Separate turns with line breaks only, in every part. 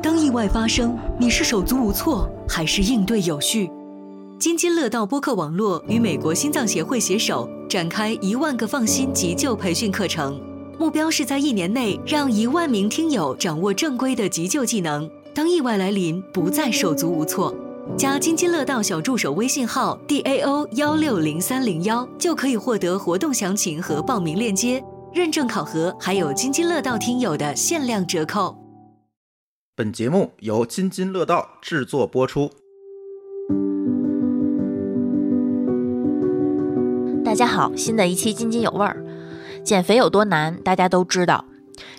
当意外发生，你是手足无措，还是应对有序？津津乐道播客网络与美国心脏协会携手展开一万个放心急救培训课程，目标是在一年内让一万名听友掌握正规的急救技能，当意外来临，不再手足无措。加津津乐道小助手微信号 d a o 幺六零三零幺，就可以获得活动详情和报名链接。认证考核，还有津津乐道听友的限量折扣。
本节目由津津乐道制作播出。
大家好，新的一期津津有味儿。减肥有多难，大家都知道。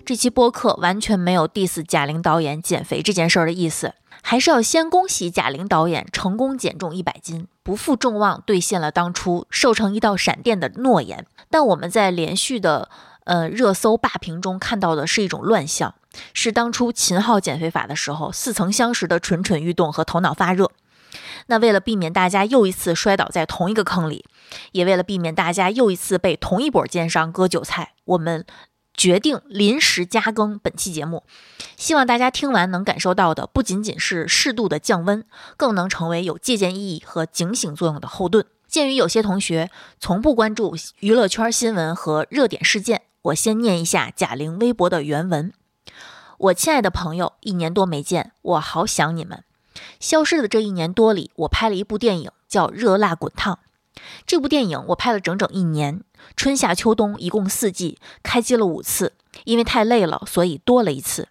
这期播客完全没有 diss 贾玲导演减肥这件事儿的意思，还是要先恭喜贾玲导演成功减重一百斤，不负众望兑现了当初瘦成一道闪电的诺言。但我们在连续的呃热搜霸屏中看到的是一种乱象，是当初秦昊减肥法的时候似曾相识的蠢蠢欲动和头脑发热。那为了避免大家又一次摔倒在同一个坑里，也为了避免大家又一次被同一波奸商割韭菜，我们决定临时加更本期节目。希望大家听完能感受到的不仅仅是适度的降温，更能成为有借鉴意义和警醒作用的后盾。鉴于有些同学从不关注娱乐圈新闻和热点事件，我先念一下贾玲微博的原文：“我亲爱的朋友，一年多没见，我好想你们。消失的这一年多里，我拍了一部电影，叫《热辣滚烫》。这部电影我拍了整整一年，春夏秋冬一共四季，开机了五次。因为太累了，所以多了一次。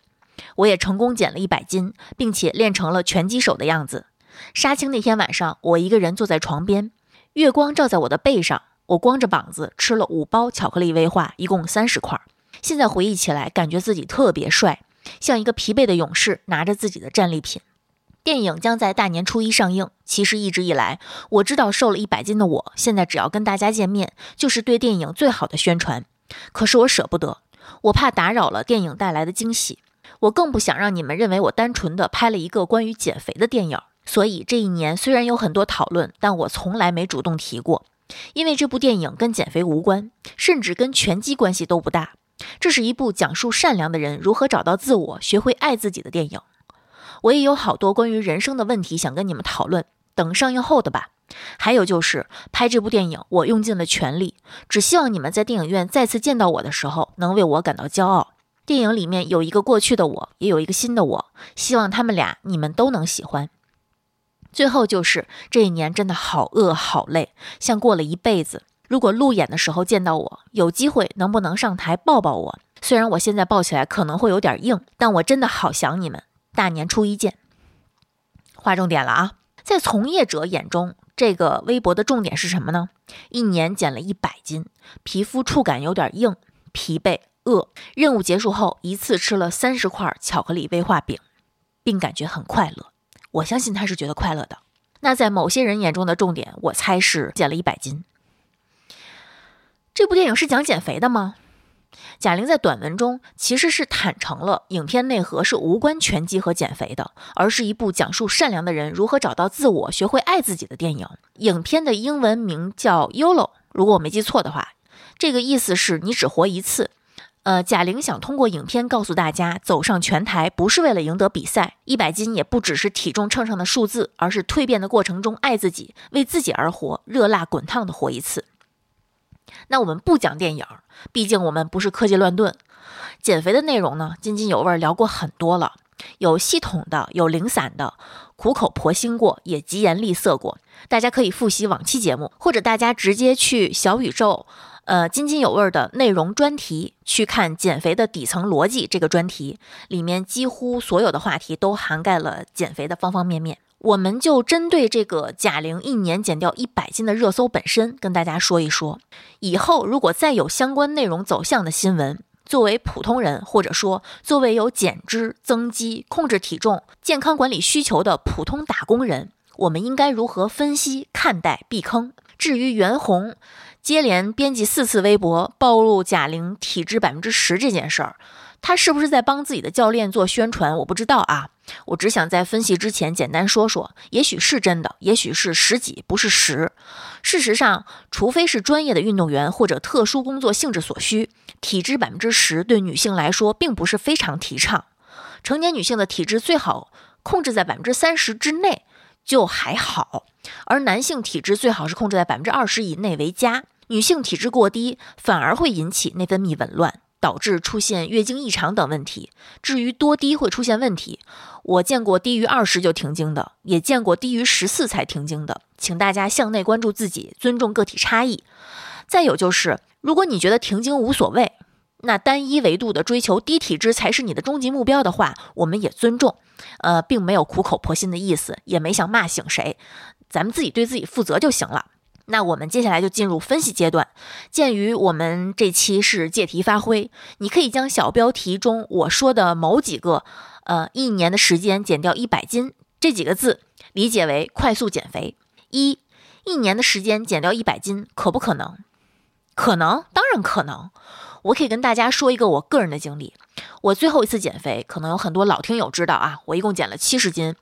我也成功减了一百斤，并且练成了拳击手的样子。杀青那天晚上，我一个人坐在床边。”月光照在我的背上，我光着膀子吃了五包巧克力威化，一共三十块。现在回忆起来，感觉自己特别帅，像一个疲惫的勇士，拿着自己的战利品。电影将在大年初一上映。其实一直以来，我知道瘦了一百斤的我，现在只要跟大家见面，就是对电影最好的宣传。可是我舍不得，我怕打扰了电影带来的惊喜，我更不想让你们认为我单纯的拍了一个关于减肥的电影。所以这一年虽然有很多讨论，但我从来没主动提过，因为这部电影跟减肥无关，甚至跟拳击关系都不大。这是一部讲述善良的人如何找到自我、学会爱自己的电影。我也有好多关于人生的问题想跟你们讨论，等上映后的吧。还有就是拍这部电影，我用尽了全力，只希望你们在电影院再次见到我的时候，能为我感到骄傲。电影里面有一个过去的我，也有一个新的我，希望他们俩你们都能喜欢。最后就是这一年真的好饿好累，像过了一辈子。如果路演的时候见到我，有机会能不能上台抱抱我？虽然我现在抱起来可能会有点硬，但我真的好想你们。大年初一见。划重点了啊，在从业者眼中，这个微博的重点是什么呢？一年减了一百斤，皮肤触感有点硬，疲惫饿。任务结束后，一次吃了三十块巧克力威化饼，并感觉很快乐。我相信他是觉得快乐的。那在某些人眼中的重点，我猜是减了一百斤。这部电影是讲减肥的吗？贾玲在短文中其实是坦诚了，影片内核是无关拳击和减肥的，而是一部讲述善良的人如何找到自我、学会爱自己的电影。影片的英文名叫 YOLO，如果我没记错的话，这个意思是你只活一次。呃，贾玲想通过影片告诉大家，走上拳台不是为了赢得比赛，一百斤也不只是体重秤上的数字，而是蜕变的过程中爱自己，为自己而活，热辣滚烫的活一次。那我们不讲电影，毕竟我们不是科技乱炖。减肥的内容呢，津津有味聊过很多了，有系统的，有零散的，苦口婆心过，也疾言厉色过。大家可以复习往期节目，或者大家直接去小宇宙。呃，津津有味的内容专题，去看减肥的底层逻辑这个专题，里面几乎所有的话题都涵盖了减肥的方方面面。我们就针对这个贾玲一年减掉一百斤的热搜本身，跟大家说一说。以后如果再有相关内容走向的新闻，作为普通人，或者说作为有减脂、增肌、控制体重、健康管理需求的普通打工人，我们应该如何分析、看待、避坑？至于袁弘。接连编辑四次微博暴露贾玲体脂百分之十这件事儿，他是不是在帮自己的教练做宣传？我不知道啊。我只想在分析之前简单说说，也许是真的，也许是十几，不是十。事实上，除非是专业的运动员或者特殊工作性质所需，体脂百分之十对女性来说并不是非常提倡。成年女性的体质最好控制在百分之三十之内就还好，而男性体质最好是控制在百分之二十以内为佳。女性体质过低反而会引起内分泌紊乱，导致出现月经异常等问题。至于多低会出现问题，我见过低于二十就停经的，也见过低于十四才停经的。请大家向内关注自己，尊重个体差异。再有就是，如果你觉得停经无所谓，那单一维度的追求低体质才是你的终极目标的话，我们也尊重。呃，并没有苦口婆心的意思，也没想骂醒谁，咱们自己对自己负责就行了。那我们接下来就进入分析阶段。鉴于我们这期是借题发挥，你可以将小标题中我说的某几个，呃，一年的时间减掉一百斤这几个字理解为快速减肥。一，一年的时间减掉一百斤，可不可能？可能，当然可能。我可以跟大家说一个我个人的经历。我最后一次减肥，可能有很多老听友知道啊，我一共减了七十斤。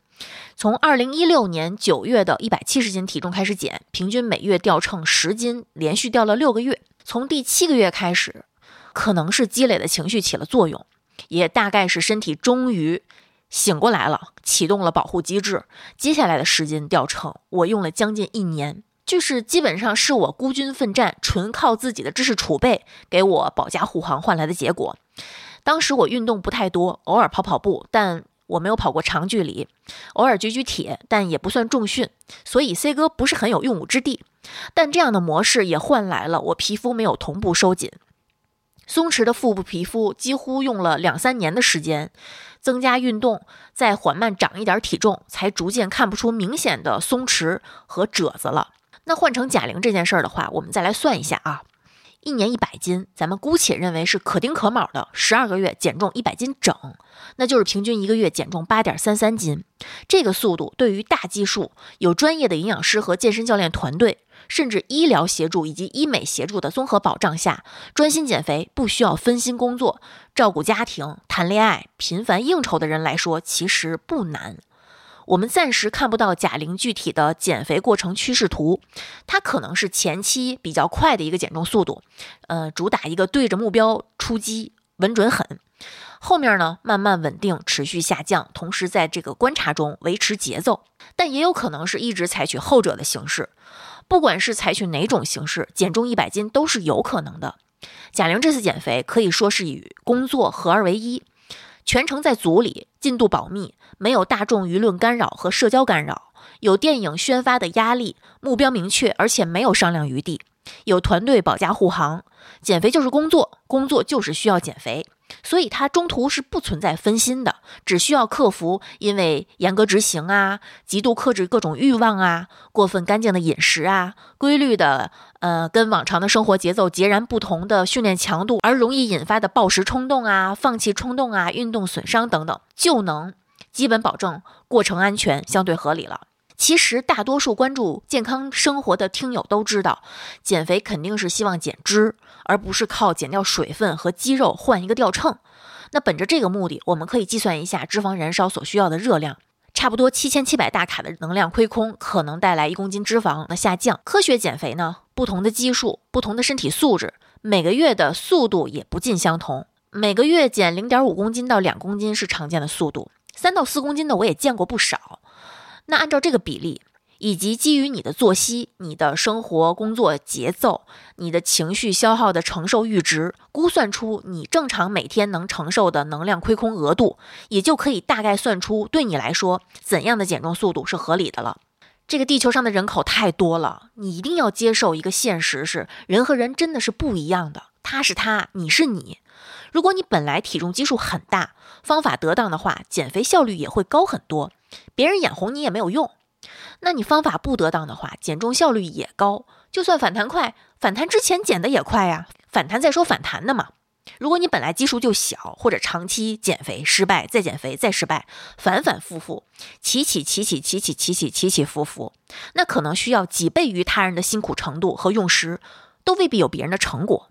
从二零一六年九月的一百七十斤体重开始减，平均每月掉秤十斤，连续掉了六个月。从第七个月开始，可能是积累的情绪起了作用，也大概是身体终于醒过来了，启动了保护机制。接下来的十斤掉秤，我用了将近一年，就是基本上是我孤军奋战，纯靠自己的知识储备给我保驾护航换来的结果。当时我运动不太多，偶尔跑跑步，但。我没有跑过长距离，偶尔举举铁，但也不算重训，所以 C 哥不是很有用武之地。但这样的模式也换来了我皮肤没有同步收紧，松弛的腹部皮肤几乎用了两三年的时间，增加运动，再缓慢长一点体重，才逐渐看不出明显的松弛和褶子了。那换成贾玲这件事儿的话，我们再来算一下啊。一年一百斤，咱们姑且认为是可丁可卯的，十二个月减重一百斤整，那就是平均一个月减重八点三三斤。这个速度对于大基数、有专业的营养师和健身教练团队，甚至医疗协助以及医美协助的综合保障下，专心减肥，不需要分心工作、照顾家庭、谈恋爱、频繁应酬的人来说，其实不难。我们暂时看不到贾玲具体的减肥过程趋势图，她可能是前期比较快的一个减重速度，呃，主打一个对着目标出击，稳准狠。后面呢，慢慢稳定，持续下降，同时在这个观察中维持节奏。但也有可能是一直采取后者的形式。不管是采取哪种形式，减重一百斤都是有可能的。贾玲这次减肥可以说是与工作合二为一。全程在组里，进度保密，没有大众舆论干扰和社交干扰，有电影宣发的压力，目标明确，而且没有商量余地，有团队保驾护航。减肥就是工作，工作就是需要减肥。所以它中途是不存在分心的，只需要克服因为严格执行啊、极度克制各种欲望啊、过分干净的饮食啊、规律的呃跟往常的生活节奏截然不同的训练强度而容易引发的暴食冲动啊、放弃冲动啊、运动损伤等等，就能基本保证过程安全相对合理了。其实大多数关注健康生活的听友都知道，减肥肯定是希望减脂。而不是靠减掉水分和肌肉换一个掉秤。那本着这个目的，我们可以计算一下脂肪燃烧所需要的热量，差不多七千七百大卡的能量亏空，可能带来一公斤脂肪的下降。科学减肥呢，不同的基数、不同的身体素质，每个月的速度也不尽相同。每个月减零点五公斤到两公斤是常见的速度，三到四公斤的我也见过不少。那按照这个比例。以及基于你的作息、你的生活工作节奏、你的情绪消耗的承受阈值，估算出你正常每天能承受的能量亏空额度，也就可以大概算出对你来说怎样的减重速度是合理的了。这个地球上的人口太多了，你一定要接受一个现实：是人和人真的是不一样的。他是他，你是你。如果你本来体重基数很大，方法得当的话，减肥效率也会高很多。别人眼红你也没有用。那你方法不得当的话，减重效率也高。就算反弹快，反弹之前减的也快呀。反弹再说反弹的嘛。如果你本来基数就小，或者长期减肥失败，再减肥再失败，反反复复，起起起起起起起起起起伏伏，那可能需要几倍于他人的辛苦程度和用时，都未必有别人的成果。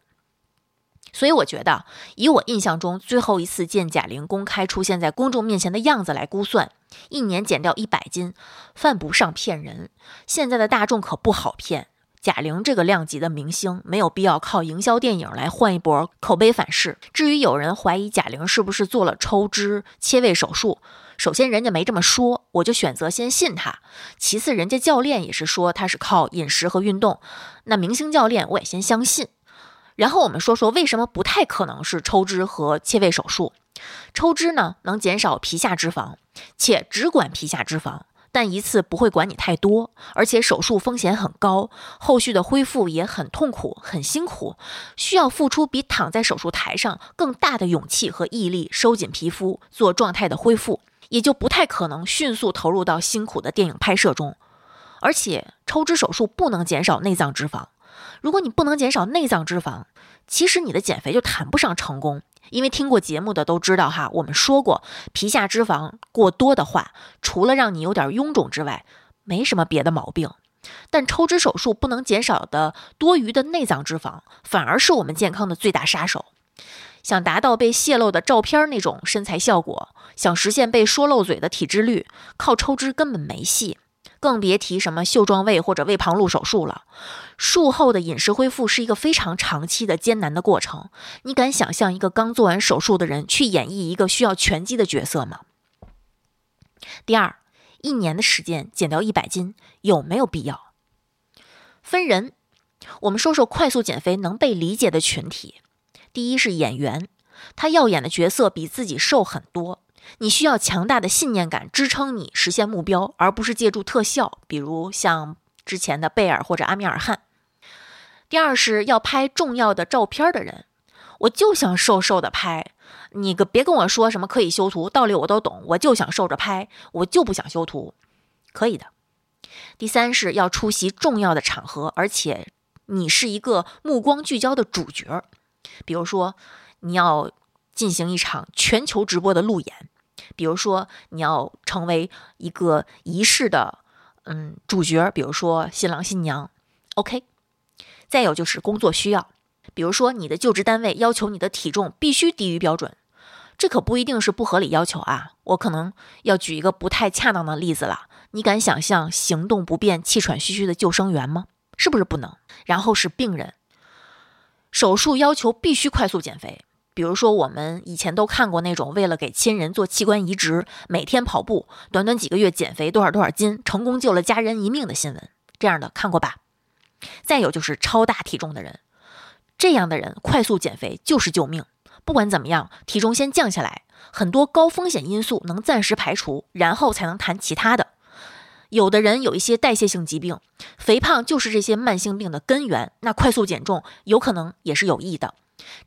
所以我觉得，以我印象中最后一次见贾玲公开出现在公众面前的样子来估算，一年减掉一百斤，犯不上骗人。现在的大众可不好骗，贾玲这个量级的明星没有必要靠营销电影来换一波口碑反噬。至于有人怀疑贾玲是不是做了抽脂切胃手术，首先人家没这么说，我就选择先信他。其次，人家教练也是说他是靠饮食和运动，那明星教练我也先相信。然后我们说说为什么不太可能是抽脂和切胃手术。抽脂呢，能减少皮下脂肪，且只管皮下脂肪。但一次不会管你太多，而且手术风险很高，后续的恢复也很痛苦、很辛苦，需要付出比躺在手术台上更大的勇气和毅力，收紧皮肤做状态的恢复，也就不太可能迅速投入到辛苦的电影拍摄中。而且抽脂手术不能减少内脏脂肪，如果你不能减少内脏脂肪，其实你的减肥就谈不上成功。因为听过节目的都知道哈，我们说过，皮下脂肪过多的话，除了让你有点臃肿之外，没什么别的毛病。但抽脂手术不能减少的多余的内脏脂肪，反而是我们健康的最大杀手。想达到被泄露的照片那种身材效果，想实现被说漏嘴的体脂率，靠抽脂根本没戏。更别提什么袖状胃或者胃旁路手术了。术后的饮食恢复是一个非常长期的艰难的过程。你敢想象一个刚做完手术的人去演绎一个需要拳击的角色吗？第二，一年的时间减掉一百斤有没有必要？分人。我们说说快速减肥能被理解的群体。第一是演员，他要演的角色比自己瘦很多。你需要强大的信念感支撑你实现目标，而不是借助特效，比如像之前的贝尔或者阿米尔汗。第二是要拍重要的照片的人，我就想瘦瘦的拍，你个别跟我说什么可以修图，道理我都懂，我就想瘦着拍，我就不想修图，可以的。第三是要出席重要的场合，而且你是一个目光聚焦的主角，比如说你要进行一场全球直播的路演。比如说，你要成为一个仪式的，嗯，主角，比如说新郎新娘，OK。再有就是工作需要，比如说你的就职单位要求你的体重必须低于标准，这可不一定是不合理要求啊。我可能要举一个不太恰当的例子了。你敢想象行动不便、气喘吁吁的救生员吗？是不是不能？然后是病人，手术要求必须快速减肥。比如说，我们以前都看过那种为了给亲人做器官移植，每天跑步，短短几个月减肥多少多少斤，成功救了家人一命的新闻，这样的看过吧？再有就是超大体重的人，这样的人快速减肥就是救命。不管怎么样，体重先降下来，很多高风险因素能暂时排除，然后才能谈其他的。有的人有一些代谢性疾病，肥胖就是这些慢性病的根源，那快速减重有可能也是有益的。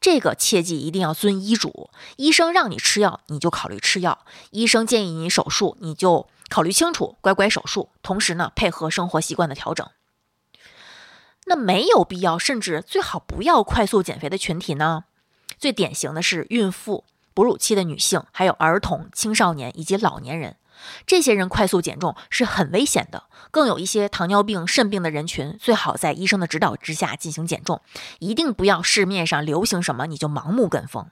这个切记一定要遵医嘱，医生让你吃药，你就考虑吃药；医生建议你手术，你就考虑清楚，乖乖手术。同时呢，配合生活习惯的调整。那没有必要，甚至最好不要快速减肥的群体呢？最典型的是孕妇、哺乳期的女性，还有儿童、青少年以及老年人。这些人快速减重是很危险的，更有一些糖尿病、肾病的人群，最好在医生的指导之下进行减重，一定不要市面上流行什么你就盲目跟风。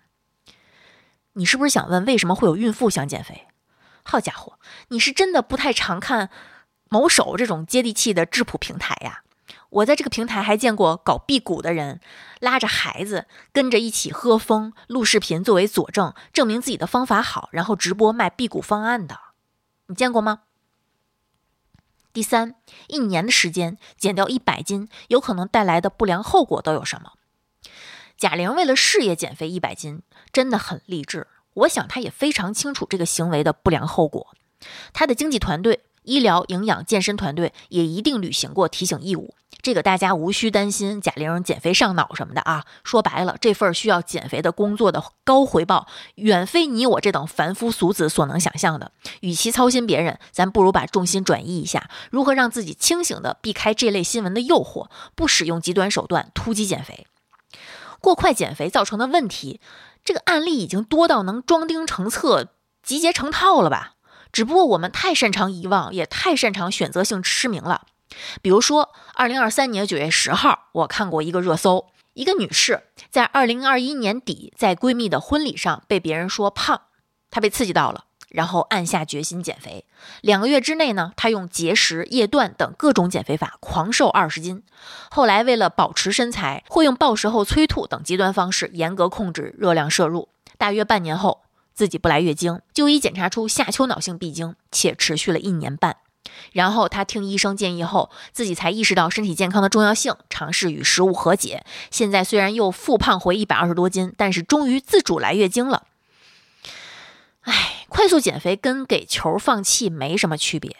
你是不是想问为什么会有孕妇想减肥？好家伙，你是真的不太常看某手这种接地气的质朴平台呀？我在这个平台还见过搞辟谷的人，拉着孩子跟着一起喝风录视频作为佐证，证明自己的方法好，然后直播卖辟谷方案的。你见过吗？第三，一年的时间减掉一百斤，有可能带来的不良后果都有什么？贾玲为了事业减肥一百斤，真的很励志。我想她也非常清楚这个行为的不良后果。她的经纪团队、医疗、营养、健身团队也一定履行过提醒义务。这个大家无需担心贾玲减肥上脑什么的啊！说白了，这份需要减肥的工作的高回报，远非你我这等凡夫俗子所能想象的。与其操心别人，咱不如把重心转移一下，如何让自己清醒的避开这类新闻的诱惑，不使用极端手段突击减肥。过快减肥造成的问题，这个案例已经多到能装订成册、集结成套了吧？只不过我们太擅长遗忘，也太擅长选择性失明了。比如说，二零二三年九月十号，我看过一个热搜，一个女士在二零二一年底在闺蜜的婚礼上被别人说胖，她被刺激到了，然后暗下决心减肥。两个月之内呢，他用节食、夜断等各种减肥法狂瘦二十斤。后来为了保持身材，会用暴食后催吐等极端方式严格控制热量摄入。大约半年后，自己不来月经，就医检查出下丘脑性闭经，且持续了一年半。然后他听医生建议后，自己才意识到身体健康的重要性，尝试与食物和解。现在虽然又复胖回一百二十多斤，但是终于自主来月经了。唉，快速减肥跟给球放气没什么区别。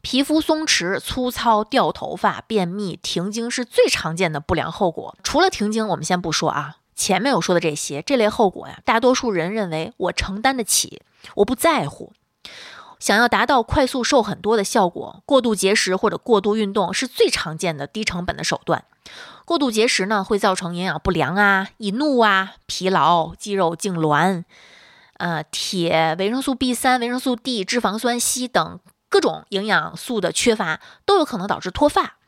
皮肤松弛、粗糙、掉头发、便秘、停经是最常见的不良后果。除了停经，我们先不说啊，前面我说的这些这类后果呀，大多数人认为我承担得起，我不在乎。想要达到快速瘦很多的效果，过度节食或者过度运动是最常见的低成本的手段。过度节食呢，会造成营养不良啊、易怒啊、疲劳、肌肉痉挛。呃，铁、维生素 B 三、维生素 D、脂肪酸、硒等各种营养素的缺乏，都有可能导致脱发。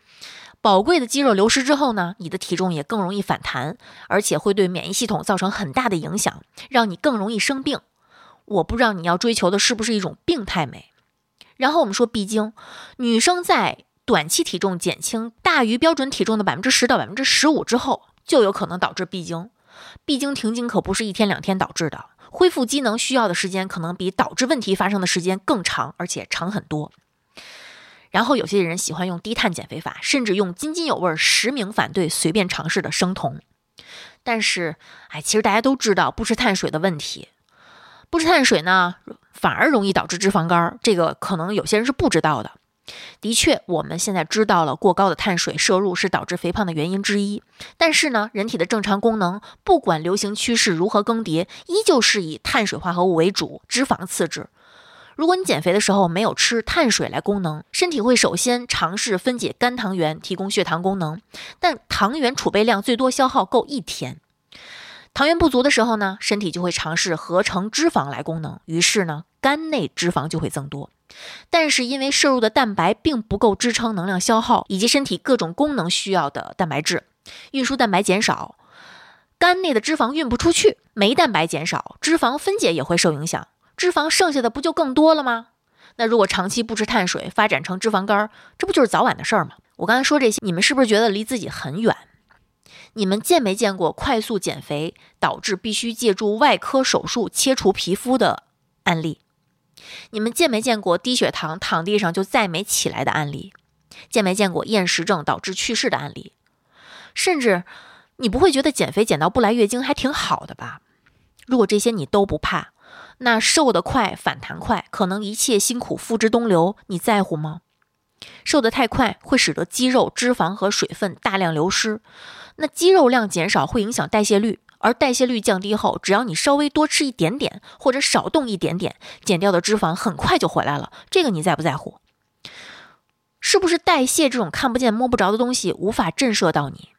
宝贵的肌肉流失之后呢，你的体重也更容易反弹，而且会对免疫系统造成很大的影响，让你更容易生病。我不知道你要追求的是不是一种病态美。然后我们说闭经，女生在短期体重减轻大于标准体重的百分之十到百分之十五之后，就有可能导致闭经。闭经停经可不是一天两天导致的。恢复机能需要的时间可能比导致问题发生的时间更长，而且长很多。然后有些人喜欢用低碳减肥法，甚至用津津有味、实名反对随便尝试的生酮。但是，哎，其实大家都知道不吃碳水的问题，不吃碳水呢，反而容易导致脂肪肝。这个可能有些人是不知道的。的确，我们现在知道了过高的碳水摄入是导致肥胖的原因之一。但是呢，人体的正常功能，不管流行趋势如何更迭，依旧是以碳水化合物为主，脂肪次之。如果你减肥的时候没有吃碳水来功能，身体会首先尝试分解肝糖原，提供血糖功能。但糖原储备量最多消耗够一天，糖原不足的时候呢，身体就会尝试合成脂肪来功能。于是呢，肝内脂肪就会增多。但是因为摄入的蛋白并不够支撑能量消耗以及身体各种功能需要的蛋白质，运输蛋白减少，肝内的脂肪运不出去，酶蛋白减少，脂肪分解也会受影响，脂肪剩下的不就更多了吗？那如果长期不吃碳水，发展成脂肪肝，这不就是早晚的事儿吗？我刚才说这些，你们是不是觉得离自己很远？你们见没见过快速减肥导致必须借助外科手术切除皮肤的案例？你们见没见过低血糖躺地上就再没起来的案例？见没见过厌食症导致去世的案例？甚至你不会觉得减肥减到不来月经还挺好的吧？如果这些你都不怕，那瘦得快反弹快，可能一切辛苦付之东流，你在乎吗？瘦得太快会使得肌肉、脂肪和水分大量流失，那肌肉量减少会影响代谢率。而代谢率降低后，只要你稍微多吃一点点，或者少动一点点，减掉的脂肪很快就回来了。这个你在不在乎？是不是代谢这种看不见摸不着的东西无法震慑到你？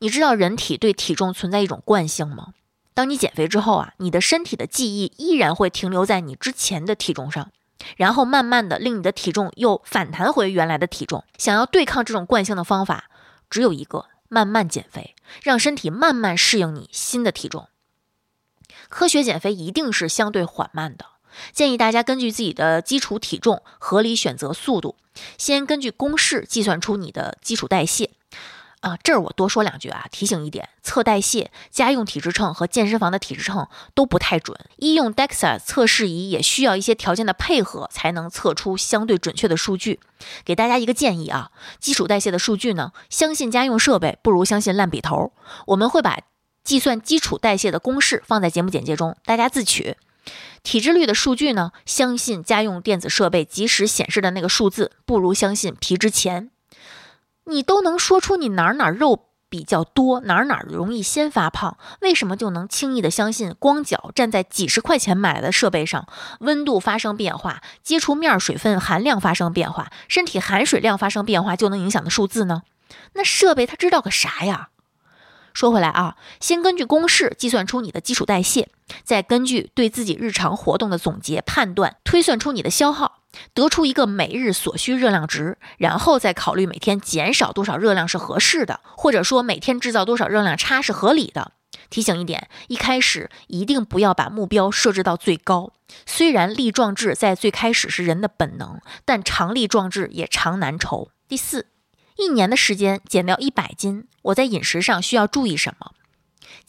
你知道人体对体重存在一种惯性吗？当你减肥之后啊，你的身体的记忆依然会停留在你之前的体重上，然后慢慢的令你的体重又反弹回原来的体重。想要对抗这种惯性的方法，只有一个。慢慢减肥，让身体慢慢适应你新的体重。科学减肥一定是相对缓慢的，建议大家根据自己的基础体重合理选择速度，先根据公式计算出你的基础代谢。啊，这儿我多说两句啊，提醒一点，测代谢，家用体脂秤和健身房的体脂秤都不太准。医用 DEXA 测试仪也需要一些条件的配合，才能测出相对准确的数据。给大家一个建议啊，基础代谢的数据呢，相信家用设备不如相信烂笔头。我们会把计算基础代谢的公式放在节目简介中，大家自取。体脂率的数据呢，相信家用电子设备及时显示的那个数字，不如相信皮之前。你都能说出你哪儿哪儿肉比较多，哪儿哪儿容易先发胖，为什么就能轻易的相信光脚站在几十块钱买的设备上，温度发生变化，接触面水分含量发生变化，身体含水量发生变化就能影响的数字呢？那设备它知道个啥呀？说回来啊，先根据公式计算出你的基础代谢，再根据对自己日常活动的总结判断，推算出你的消耗。得出一个每日所需热量值，然后再考虑每天减少多少热量是合适的，或者说每天制造多少热量差是合理的。提醒一点，一开始一定不要把目标设置到最高。虽然力壮志在最开始是人的本能，但常力壮志也常难酬。第四，一年的时间减掉一百斤，我在饮食上需要注意什么？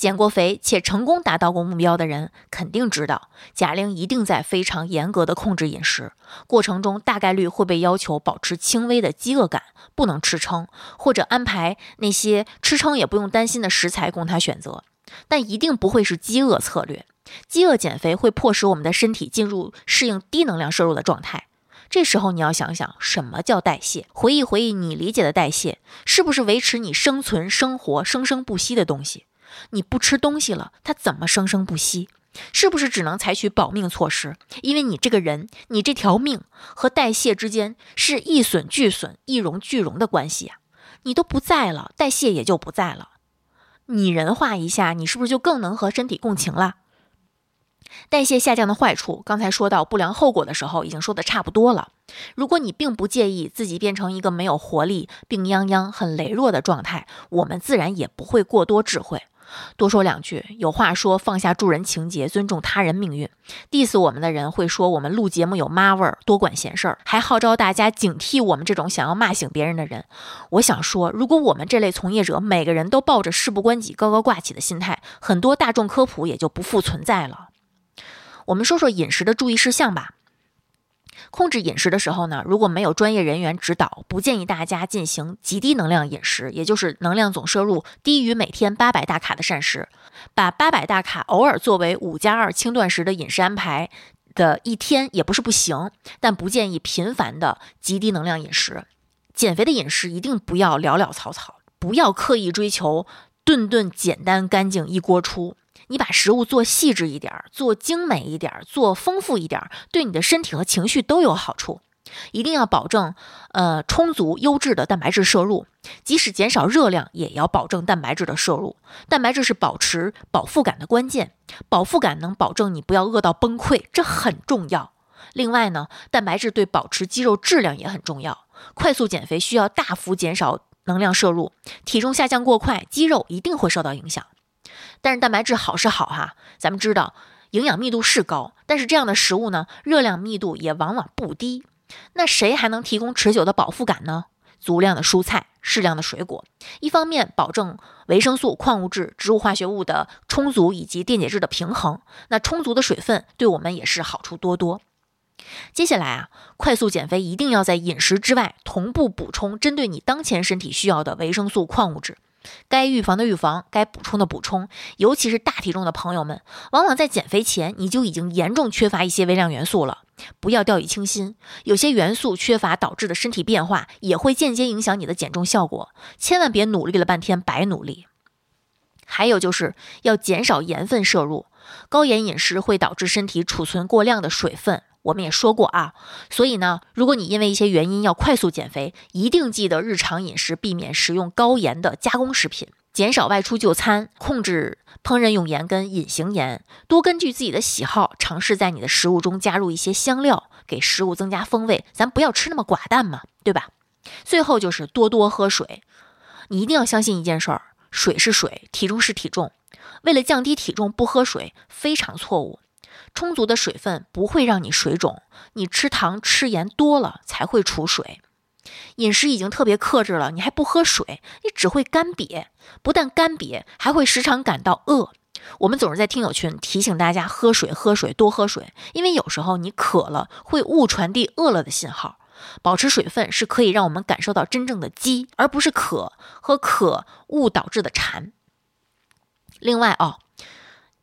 减过肥且成功达到过目标的人，肯定知道贾玲一定在非常严格的控制饮食，过程中大概率会被要求保持轻微的饥饿感，不能吃撑，或者安排那些吃撑也不用担心的食材供她选择，但一定不会是饥饿策略。饥饿减肥会迫使我们的身体进入适应低能量摄入的状态，这时候你要想想什么叫代谢，回忆回忆你理解的代谢，是不是维持你生存生活生生不息的东西？你不吃东西了，它怎么生生不息？是不是只能采取保命措施？因为你这个人，你这条命和代谢之间是一损俱损、一荣俱荣的关系啊！你都不在了，代谢也就不在了。拟人化一下，你是不是就更能和身体共情了？代谢下降的坏处，刚才说到不良后果的时候，已经说的差不多了。如果你并不介意自己变成一个没有活力、病殃殃、很羸弱的状态，我们自然也不会过多智慧。多说两句，有话说：放下助人情节，尊重他人命运。diss 我们的人会说我们录节目有妈味儿，多管闲事儿，还号召大家警惕我们这种想要骂醒别人的人。我想说，如果我们这类从业者每个人都抱着事不关己、高高挂起的心态，很多大众科普也就不复存在了。我们说说饮食的注意事项吧。控制饮食的时候呢，如果没有专业人员指导，不建议大家进行极低能量饮食，也就是能量总摄入低于每天八百大卡的膳食。把八百大卡偶尔作为五加二轻断食的饮食安排的一天也不是不行，但不建议频繁的极低能量饮食。减肥的饮食一定不要潦潦草草，不要刻意追求顿顿简单干净一锅出。你把食物做细致一点，做精美一点，做丰富一点，对你的身体和情绪都有好处。一定要保证，呃，充足优质的蛋白质摄入，即使减少热量，也要保证蛋白质的摄入。蛋白质是保持饱腹感的关键，饱腹感能保证你不要饿到崩溃，这很重要。另外呢，蛋白质对保持肌肉质量也很重要。快速减肥需要大幅减少能量摄入，体重下降过快，肌肉一定会受到影响。但是蛋白质好是好哈，咱们知道营养密度是高，但是这样的食物呢，热量密度也往往不低。那谁还能提供持久的饱腹感呢？足量的蔬菜，适量的水果，一方面保证维生素、矿物质、植物化学物的充足以及电解质的平衡。那充足的水分对我们也是好处多多。接下来啊，快速减肥一定要在饮食之外同步补充针对你当前身体需要的维生素、矿物质。该预防的预防，该补充的补充，尤其是大体重的朋友们，往往在减肥前你就已经严重缺乏一些微量元素了。不要掉以轻心，有些元素缺乏导致的身体变化，也会间接影响你的减重效果。千万别努力了半天白努力。还有就是要减少盐分摄入，高盐饮食会导致身体储存过量的水分。我们也说过啊，所以呢，如果你因为一些原因要快速减肥，一定记得日常饮食避免食用高盐的加工食品，减少外出就餐，控制烹饪用盐跟隐形盐，多根据自己的喜好尝试在你的食物中加入一些香料，给食物增加风味。咱不要吃那么寡淡嘛，对吧？最后就是多多喝水，你一定要相信一件事儿：水是水，体重是体重。为了降低体重不喝水，非常错误。充足的水分不会让你水肿，你吃糖吃盐多了才会储水。饮食已经特别克制了，你还不喝水，你只会干瘪，不但干瘪，还会时常感到饿。我们总是在听友群提醒大家喝水，喝水，多喝水，因为有时候你渴了会误传递饿了的信号。保持水分是可以让我们感受到真正的饥，而不是渴和渴误导致的馋。另外哦。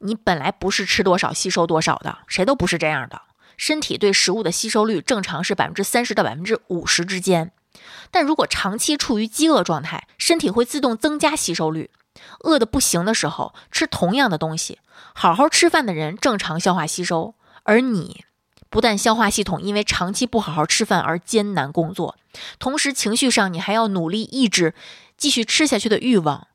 你本来不是吃多少吸收多少的，谁都不是这样的。身体对食物的吸收率正常是百分之三十到百分之五十之间，但如果长期处于饥饿状态，身体会自动增加吸收率。饿得不行的时候吃同样的东西，好好吃饭的人正常消化吸收，而你不但消化系统因为长期不好好吃饭而艰难工作，同时情绪上你还要努力抑制继续吃下去的欲望。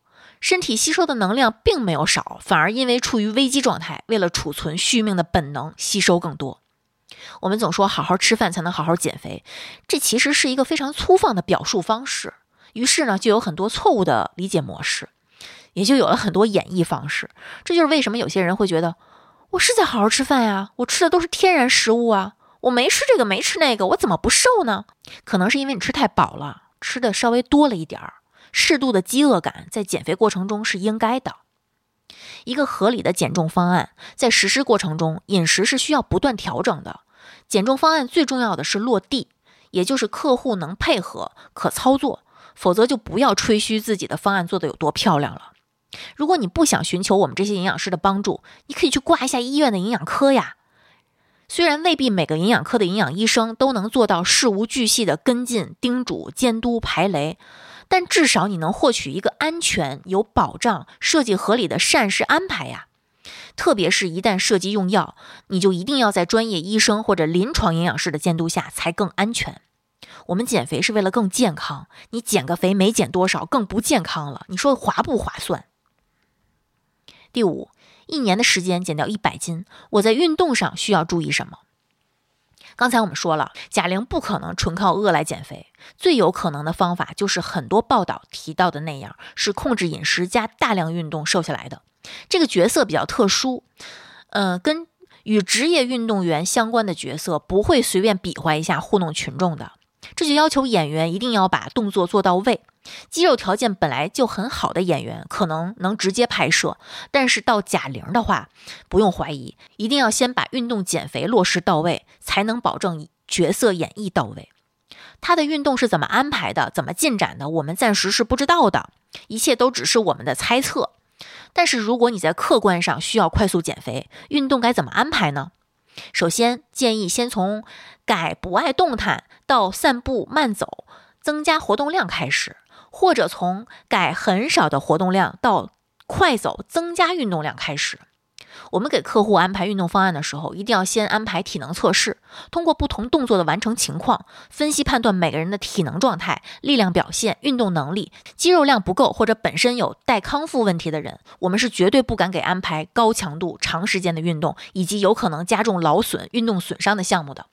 身体吸收的能量并没有少，反而因为处于危机状态，为了储存续命的本能，吸收更多。我们总说好好吃饭才能好好减肥，这其实是一个非常粗放的表述方式。于是呢，就有很多错误的理解模式。也就有了很多演绎方式。这就是为什么有些人会觉得，我是在好好吃饭呀，我吃的都是天然食物啊，我没吃这个没吃那个，我怎么不瘦呢？可能是因为你吃太饱了，吃的稍微多了一点儿，适度的饥饿感在减肥过程中是应该的。一个合理的减重方案在实施过程中，饮食是需要不断调整的。减重方案最重要的是落地，也就是客户能配合、可操作，否则就不要吹嘘自己的方案做得有多漂亮了。如果你不想寻求我们这些营养师的帮助，你可以去挂一下医院的营养科呀。虽然未必每个营养科的营养医生都能做到事无巨细的跟进、叮嘱、监督、排雷。但至少你能获取一个安全、有保障、设计合理的膳食安排呀。特别是一旦涉及用药，你就一定要在专业医生或者临床营养师的监督下才更安全。我们减肥是为了更健康，你减个肥没减多少，更不健康了。你说划不划算？第五，一年的时间减掉一百斤，我在运动上需要注意什么？刚才我们说了，贾玲不可能纯靠饿来减肥，最有可能的方法就是很多报道提到的那样，是控制饮食加大量运动瘦下来的。这个角色比较特殊，嗯，跟与职业运动员相关的角色不会随便比划一下糊弄群众的，这就要求演员一定要把动作做到位。肌肉条件本来就很好的演员可能能直接拍摄，但是到贾玲的话，不用怀疑，一定要先把运动减肥落实到位，才能保证角色演绎到位。她的运动是怎么安排的，怎么进展的，我们暂时是不知道的，一切都只是我们的猜测。但是如果你在客观上需要快速减肥，运动该怎么安排呢？首先建议先从改不爱动弹到散步慢走，增加活动量开始。或者从改很少的活动量到快走增加运动量开始，我们给客户安排运动方案的时候，一定要先安排体能测试，通过不同动作的完成情况，分析判断每个人的体能状态、力量表现、运动能力、肌肉量不够或者本身有待康复问题的人，我们是绝对不敢给安排高强度、长时间的运动以及有可能加重劳损、运动损伤的项目的。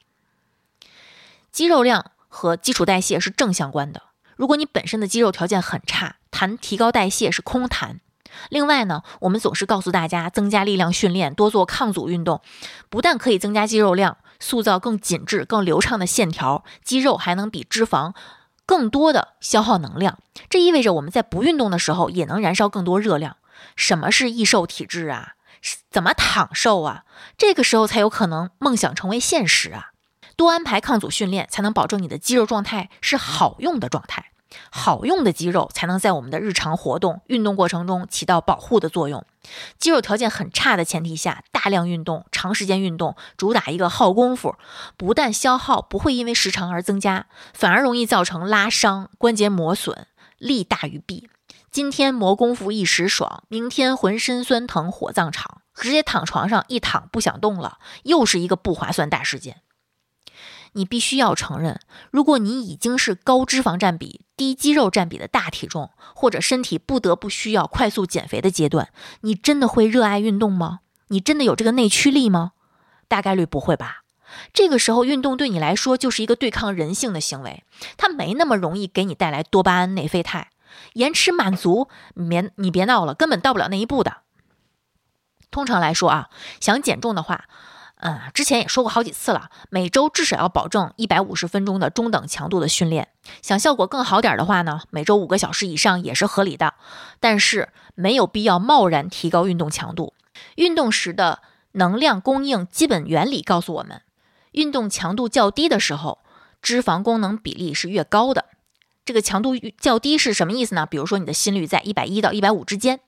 肌肉量和基础代谢是正相关的。如果你本身的肌肉条件很差，谈提高代谢是空谈。另外呢，我们总是告诉大家，增加力量训练，多做抗阻运动，不但可以增加肌肉量，塑造更紧致、更流畅的线条，肌肉还能比脂肪更多的消耗能量。这意味着我们在不运动的时候也能燃烧更多热量。什么是易瘦体质啊？怎么躺瘦啊？这个时候才有可能梦想成为现实啊！多安排抗阻训练，才能保证你的肌肉状态是好用的状态。好用的肌肉才能在我们的日常活动、运动过程中起到保护的作用。肌肉条件很差的前提下，大量运动、长时间运动，主打一个耗功夫，不但消耗不会因为时长而增加，反而容易造成拉伤、关节磨损，利大于弊。今天磨功夫一时爽，明天浑身酸疼、火葬场，直接躺床上一躺不想动了，又是一个不划算大事件。你必须要承认，如果你已经是高脂肪占比、低肌肉占比的大体重，或者身体不得不需要快速减肥的阶段，你真的会热爱运动吗？你真的有这个内驱力吗？大概率不会吧。这个时候，运动对你来说就是一个对抗人性的行为，它没那么容易给你带来多巴胺、内啡肽，延迟满足。别你别闹了，根本到不了那一步的。通常来说啊，想减重的话。嗯，之前也说过好几次了，每周至少要保证一百五十分钟的中等强度的训练。想效果更好点的话呢，每周五个小时以上也是合理的。但是没有必要贸然提高运动强度。运动时的能量供应基本原理告诉我们，运动强度较低的时候，脂肪功能比例是越高的。这个强度较低是什么意思呢？比如说你的心率在一百一到一百五之间，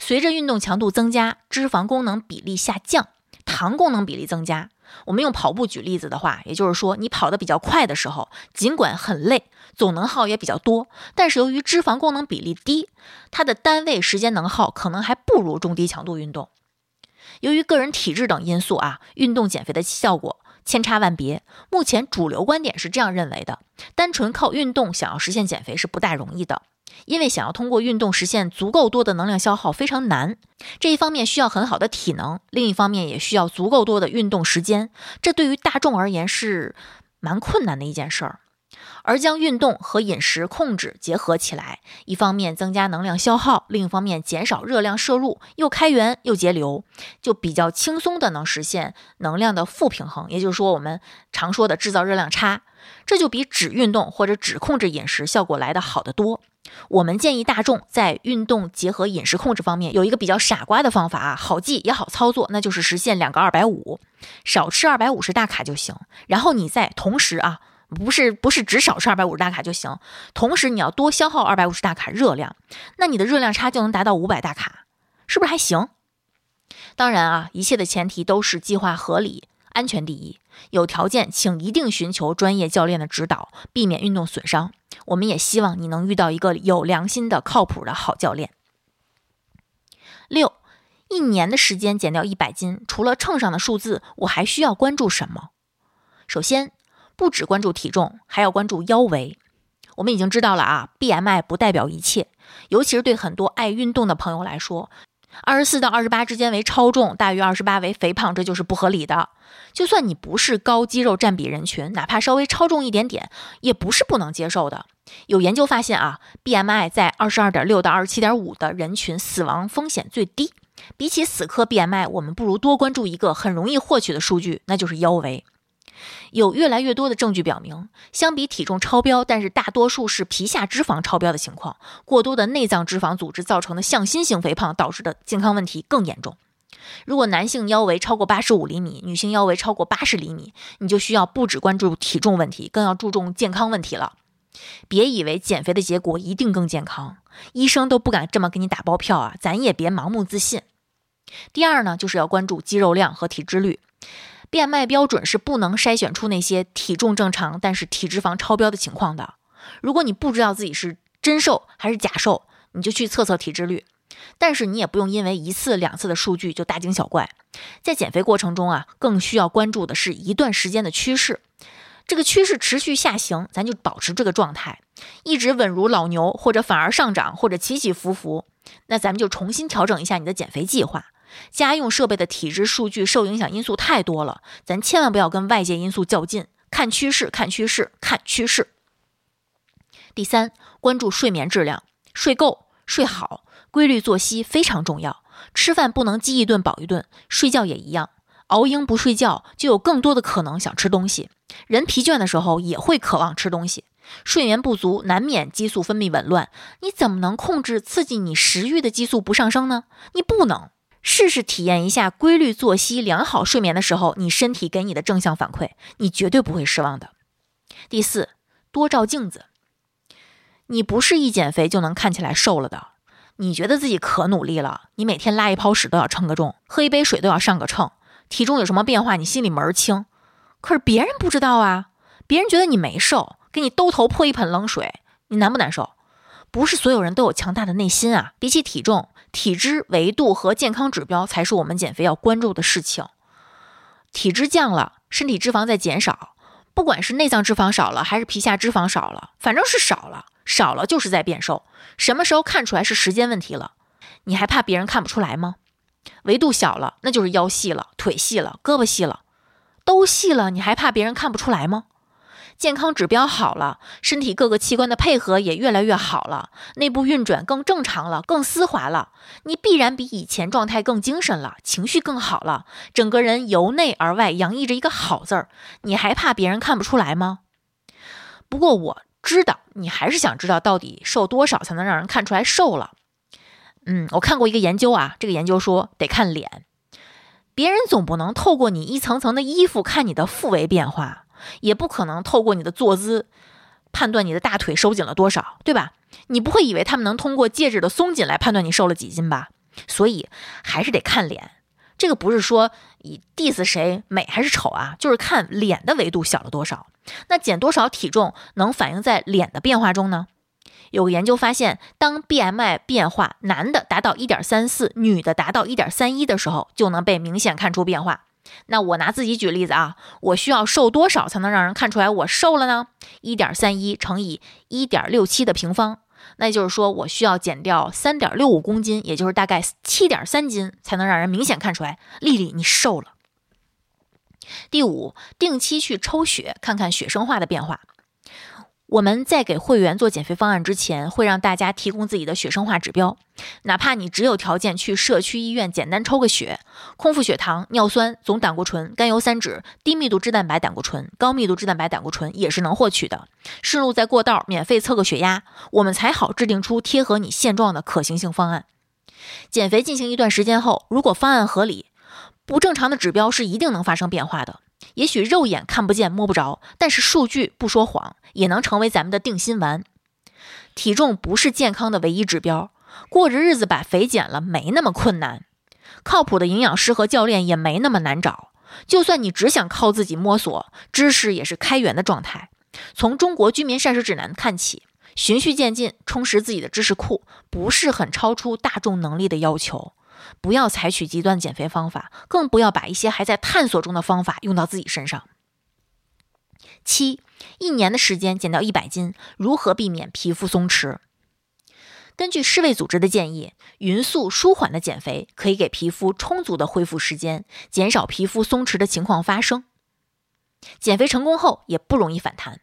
随着运动强度增加，脂肪功能比例下降。糖功能比例增加。我们用跑步举例子的话，也就是说，你跑得比较快的时候，尽管很累，总能耗也比较多，但是由于脂肪功能比例低，它的单位时间能耗可能还不如中低强度运动。由于个人体质等因素啊，运动减肥的效果千差万别。目前主流观点是这样认为的：单纯靠运动想要实现减肥是不大容易的。因为想要通过运动实现足够多的能量消耗非常难，这一方面需要很好的体能，另一方面也需要足够多的运动时间，这对于大众而言是蛮困难的一件事儿。而将运动和饮食控制结合起来，一方面增加能量消耗，另一方面减少热量摄入，又开源又节流，就比较轻松的能实现能量的负平衡，也就是说我们常说的制造热量差，这就比只运动或者只控制饮食效果来得好得多。我们建议大众在运动结合饮食控制方面有一个比较傻瓜的方法啊，好记也好操作，那就是实现两个二百五，少吃二百五十大卡就行，然后你再同时啊。不是不是只少吃二百五十大卡就行，同时你要多消耗二百五十大卡热量，那你的热量差就能达到五百大卡，是不是还行？当然啊，一切的前提都是计划合理，安全第一。有条件请一定寻求专业教练的指导，避免运动损伤。我们也希望你能遇到一个有良心的、靠谱的好教练。六，一年的时间减掉一百斤，除了秤上的数字，我还需要关注什么？首先。不只关注体重，还要关注腰围。我们已经知道了啊，BMI 不代表一切，尤其是对很多爱运动的朋友来说，二十四到二十八之间为超重，大于二十八为肥胖，这就是不合理的。就算你不是高肌肉占比人群，哪怕稍微超重一点点，也不是不能接受的。有研究发现啊，BMI 在二十二点六到二十七点五的人群死亡风险最低。比起死磕 BMI，我们不如多关注一个很容易获取的数据，那就是腰围。有越来越多的证据表明，相比体重超标，但是大多数是皮下脂肪超标的情况，过多的内脏脂肪组织造成的向心性肥胖导致的健康问题更严重。如果男性腰围超过八十五厘米，女性腰围超过八十厘米，你就需要不只关注体重问题，更要注重健康问题了。别以为减肥的结果一定更健康，医生都不敢这么给你打包票啊！咱也别盲目自信。第二呢，就是要关注肌肉量和体脂率。变卖标准是不能筛选出那些体重正常但是体脂肪超标的情况的。如果你不知道自己是真瘦还是假瘦，你就去测测体脂率。但是你也不用因为一次两次的数据就大惊小怪。在减肥过程中啊，更需要关注的是一段时间的趋势。这个趋势持续下行，咱就保持这个状态，一直稳如老牛，或者反而上涨，或者起起伏伏，那咱们就重新调整一下你的减肥计划。家用设备的体质数据受影响因素太多了，咱千万不要跟外界因素较劲，看趋势，看趋势，看趋势。第三，关注睡眠质量，睡够、睡好，规律作息非常重要。吃饭不能饥一顿饱一顿，睡觉也一样，熬鹰不睡觉，就有更多的可能想吃东西。人疲倦的时候也会渴望吃东西，睡眠不足难免激素分泌紊乱，你怎么能控制刺激你食欲的激素不上升呢？你不能。试试体验一下规律作息、良好睡眠的时候，你身体给你的正向反馈，你绝对不会失望的。第四，多照镜子。你不是一减肥就能看起来瘦了的。你觉得自己可努力了，你每天拉一泡屎都要称个重，喝一杯水都要上个秤，体重有什么变化你心里门儿清。可是别人不知道啊，别人觉得你没瘦，给你兜头泼一盆冷水，你难不难受？不是所有人都有强大的内心啊！比起体重、体脂、维度和健康指标，才是我们减肥要关注的事情。体脂降了，身体脂肪在减少，不管是内脏脂肪少了，还是皮下脂肪少了，反正是少了，少了就是在变瘦。什么时候看出来是时间问题了？你还怕别人看不出来吗？维度小了，那就是腰细了，腿细了，胳膊细了，都细了，你还怕别人看不出来吗？健康指标好了，身体各个器官的配合也越来越好了，内部运转更正常了，更丝滑了，你必然比以前状态更精神了，情绪更好了，整个人由内而外洋溢着一个好字儿，你还怕别人看不出来吗？不过我知道你还是想知道到底瘦多少才能让人看出来瘦了。嗯，我看过一个研究啊，这个研究说得看脸，别人总不能透过你一层层的衣服看你的腹围变化。也不可能透过你的坐姿判断你的大腿收紧了多少，对吧？你不会以为他们能通过戒指的松紧来判断你瘦了几斤吧？所以还是得看脸。这个不是说以 diss 谁美还是丑啊，就是看脸的维度小了多少。那减多少体重能反映在脸的变化中呢？有个研究发现，当 BMI 变化男的达到一点三四，女的达到一点三一的时候，就能被明显看出变化。那我拿自己举例子啊，我需要瘦多少才能让人看出来我瘦了呢？一点三一乘以一点六七的平方，那就是说我需要减掉三点六五公斤，也就是大概七点三斤，才能让人明显看出来丽丽你瘦了。第五，定期去抽血，看看血生化的变化。我们在给会员做减肥方案之前，会让大家提供自己的血生化指标，哪怕你只有条件去社区医院简单抽个血，空腹血糖、尿酸、总胆固醇、甘油三酯、低密度脂蛋白胆固醇、高密度脂蛋白胆固醇也是能获取的。顺路在过道免费测个血压，我们才好制定出贴合你现状的可行性方案。减肥进行一段时间后，如果方案合理，不正常的指标是一定能发生变化的。也许肉眼看不见摸不着，但是数据不说谎，也能成为咱们的定心丸。体重不是健康的唯一指标，过着日子把肥减了没那么困难。靠谱的营养师和教练也没那么难找。就算你只想靠自己摸索，知识也是开源的状态。从中国居民膳食指南看起，循序渐进，充实自己的知识库，不是很超出大众能力的要求。不要采取极端减肥方法，更不要把一些还在探索中的方法用到自己身上。七，一年的时间减掉一百斤，如何避免皮肤松弛？根据世卫组织的建议，匀速舒缓的减肥可以给皮肤充足的恢复时间，减少皮肤松弛的情况发生。减肥成功后也不容易反弹。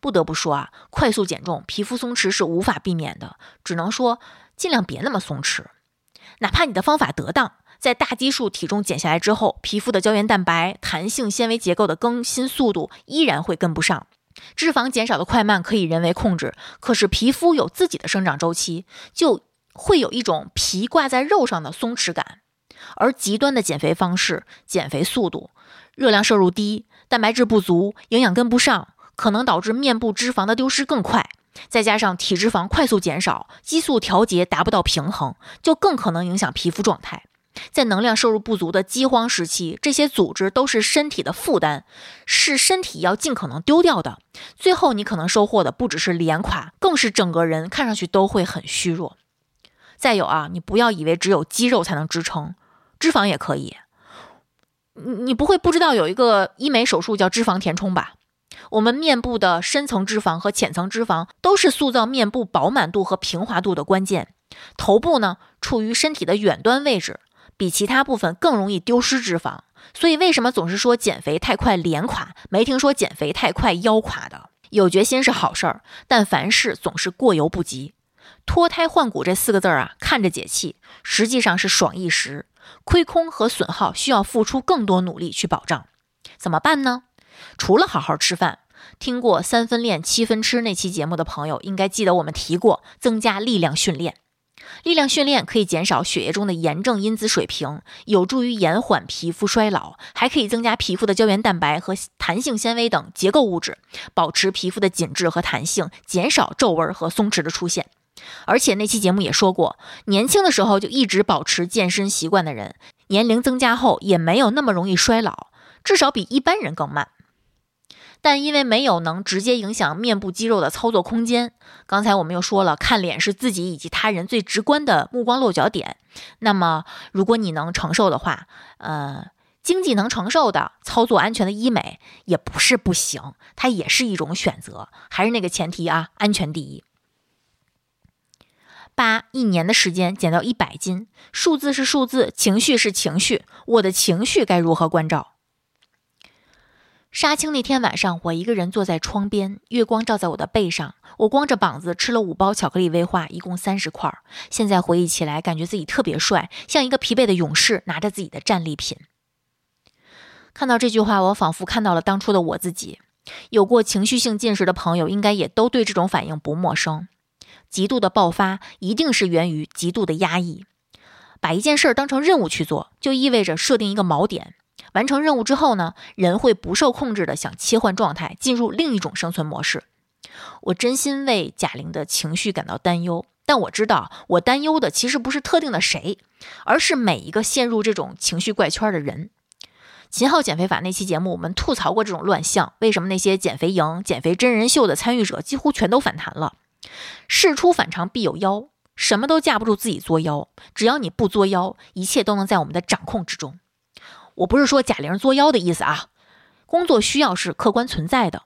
不得不说啊，快速减重，皮肤松弛是无法避免的，只能说尽量别那么松弛。哪怕你的方法得当，在大基数体重减下来之后，皮肤的胶原蛋白、弹性纤维结构的更新速度依然会跟不上。脂肪减少的快慢可以人为控制，可是皮肤有自己的生长周期，就会有一种皮挂在肉上的松弛感。而极端的减肥方式，减肥速度、热量摄入低、蛋白质不足、营养跟不上，可能导致面部脂肪的丢失更快。再加上体脂肪快速减少，激素调节达不到平衡，就更可能影响皮肤状态。在能量摄入不足的饥荒时期，这些组织都是身体的负担，是身体要尽可能丢掉的。最后，你可能收获的不只是脸垮，更是整个人看上去都会很虚弱。再有啊，你不要以为只有肌肉才能支撑，脂肪也可以。你你不会不知道有一个医美手术叫脂肪填充吧？我们面部的深层脂肪和浅层脂肪都是塑造面部饱满度和平滑度的关键。头部呢，处于身体的远端位置，比其他部分更容易丢失脂肪。所以为什么总是说减肥太快脸垮，没听说减肥太快腰垮的？有决心是好事儿，但凡事总是过犹不及。脱胎换骨这四个字儿啊，看着解气，实际上是爽一时，亏空和损耗需要付出更多努力去保障。怎么办呢？除了好好吃饭，听过三分练七分吃那期节目的朋友应该记得我们提过增加力量训练。力量训练可以减少血液中的炎症因子水平，有助于延缓皮肤衰老，还可以增加皮肤的胶原蛋白和弹性纤维等结构物质，保持皮肤的紧致和弹性，减少皱纹和松弛的出现。而且那期节目也说过，年轻的时候就一直保持健身习惯的人，年龄增加后也没有那么容易衰老，至少比一般人更慢。但因为没有能直接影响面部肌肉的操作空间，刚才我们又说了，看脸是自己以及他人最直观的目光落脚点。那么，如果你能承受的话，呃，经济能承受的、操作安全的医美也不是不行，它也是一种选择。还是那个前提啊，安全第一。八一年的时间减到一百斤，数字是数字，情绪是情绪，我的情绪该如何关照？杀青那天晚上，我一个人坐在窗边，月光照在我的背上，我光着膀子吃了五包巧克力威化，一共三十块。现在回忆起来，感觉自己特别帅，像一个疲惫的勇士，拿着自己的战利品。看到这句话，我仿佛看到了当初的我自己。有过情绪性进食的朋友，应该也都对这种反应不陌生。极度的爆发，一定是源于极度的压抑。把一件事儿当成任务去做，就意味着设定一个锚点。完成任务之后呢，人会不受控制的想切换状态，进入另一种生存模式。我真心为贾玲的情绪感到担忧，但我知道我担忧的其实不是特定的谁，而是每一个陷入这种情绪怪圈的人。秦昊减肥法那期节目，我们吐槽过这种乱象，为什么那些减肥营、减肥真人秀的参与者几乎全都反弹了？事出反常必有妖，什么都架不住自己作妖，只要你不作妖，一切都能在我们的掌控之中。我不是说贾玲作妖的意思啊，工作需要是客观存在的。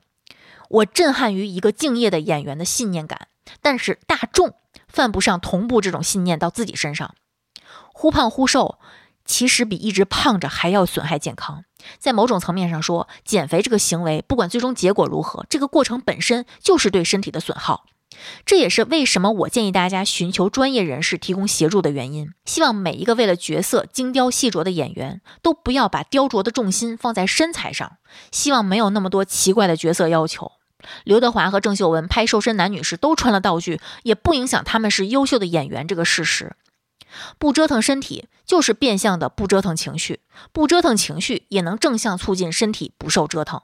我震撼于一个敬业的演员的信念感，但是大众犯不上同步这种信念到自己身上。忽胖忽瘦，其实比一直胖着还要损害健康。在某种层面上说，减肥这个行为，不管最终结果如何，这个过程本身就是对身体的损耗。这也是为什么我建议大家寻求专业人士提供协助的原因。希望每一个为了角色精雕细琢的演员，都不要把雕琢的重心放在身材上。希望没有那么多奇怪的角色要求。刘德华和郑秀文拍瘦身男女时都穿了道具，也不影响他们是优秀的演员这个事实。不折腾身体，就是变相的不折腾情绪；不折腾情绪，也能正向促进身体不受折腾。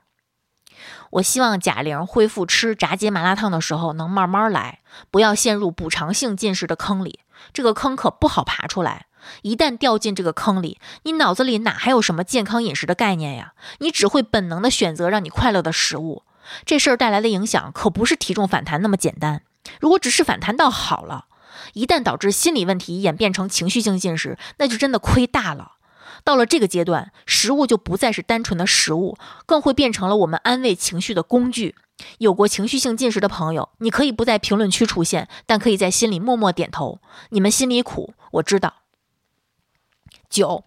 我希望贾玲恢复吃炸鸡麻辣烫的时候能慢慢来，不要陷入补偿性进食的坑里。这个坑可不好爬出来，一旦掉进这个坑里，你脑子里哪还有什么健康饮食的概念呀？你只会本能的选择让你快乐的食物。这事儿带来的影响可不是体重反弹那么简单。如果只是反弹倒好了，一旦导致心理问题演变成情绪性进食，那就真的亏大了。到了这个阶段，食物就不再是单纯的食物，更会变成了我们安慰情绪的工具。有过情绪性进食的朋友，你可以不在评论区出现，但可以在心里默默点头。你们心里苦，我知道。九，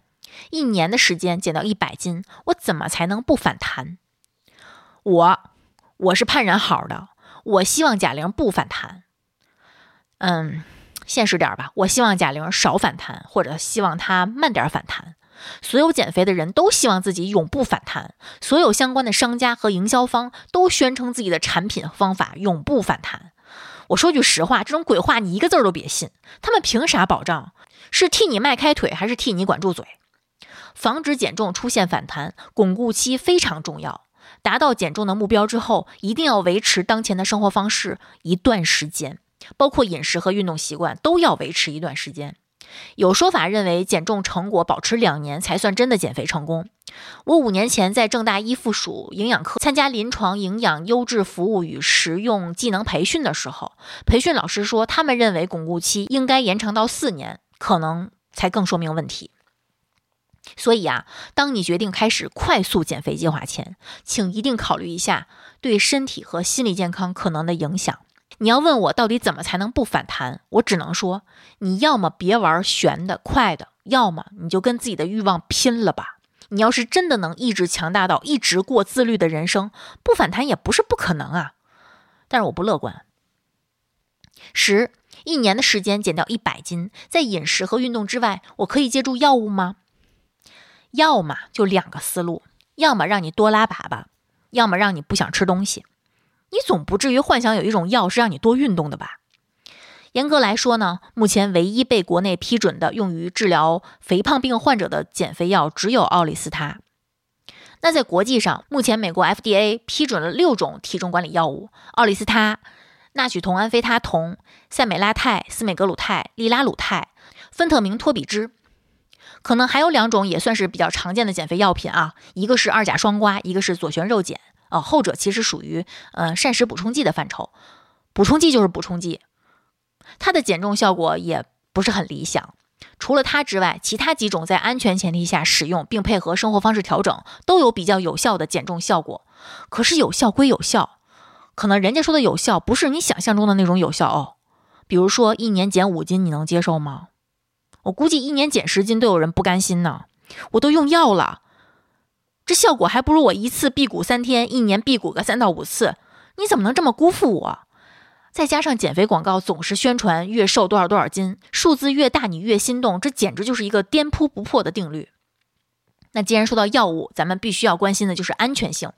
一年的时间减到一百斤，我怎么才能不反弹？我，我是盼然好的，我希望贾玲不反弹。嗯，现实点吧，我希望贾玲少反弹，或者希望她慢点反弹。所有减肥的人都希望自己永不反弹，所有相关的商家和营销方都宣称自己的产品方法永不反弹。我说句实话，这种鬼话你一个字儿都别信。他们凭啥保障？是替你迈开腿，还是替你管住嘴？防止减重出现反弹，巩固期非常重要。达到减重的目标之后，一定要维持当前的生活方式一段时间，包括饮食和运动习惯都要维持一段时间。有说法认为，减重成果保持两年才算真的减肥成功。我五年前在正大一附属营养科参加临床营养优质服务与实用技能培训的时候，培训老师说，他们认为巩固期应该延长到四年，可能才更说明问题。所以啊，当你决定开始快速减肥计划前，请一定考虑一下对身体和心理健康可能的影响。你要问我到底怎么才能不反弹？我只能说，你要么别玩悬的快的，要么你就跟自己的欲望拼了吧。你要是真的能意志强大到一直过自律的人生，不反弹也不是不可能啊。但是我不乐观。十一年的时间减掉一百斤，在饮食和运动之外，我可以借助药物吗？要么就两个思路，要么让你多拉粑粑，要么让你不想吃东西。你总不至于幻想有一种药是让你多运动的吧？严格来说呢，目前唯一被国内批准的用于治疗肥胖病患者的减肥药只有奥利司他。那在国际上，目前美国 FDA 批准了六种体重管理药物：奥利司他、纳曲酮安非他酮、塞美拉泰、司美格鲁肽、利拉鲁肽、芬特明托比芝。可能还有两种也算是比较常见的减肥药品啊，一个是二甲双胍，一个是左旋肉碱。呃，后者其实属于呃膳食补充剂的范畴，补充剂就是补充剂，它的减重效果也不是很理想。除了它之外，其他几种在安全前提下使用，并配合生活方式调整，都有比较有效的减重效果。可是有效归有效，可能人家说的有效不是你想象中的那种有效哦。比如说一年减五斤，你能接受吗？我估计一年减十斤都有人不甘心呢。我都用药了。这效果还不如我一次辟谷三天，一年辟谷个三到五次。你怎么能这么辜负我？再加上减肥广告总是宣传越瘦多少多少斤，数字越大你越心动，这简直就是一个颠扑不破的定律。那既然说到药物，咱们必须要关心的就是安全性。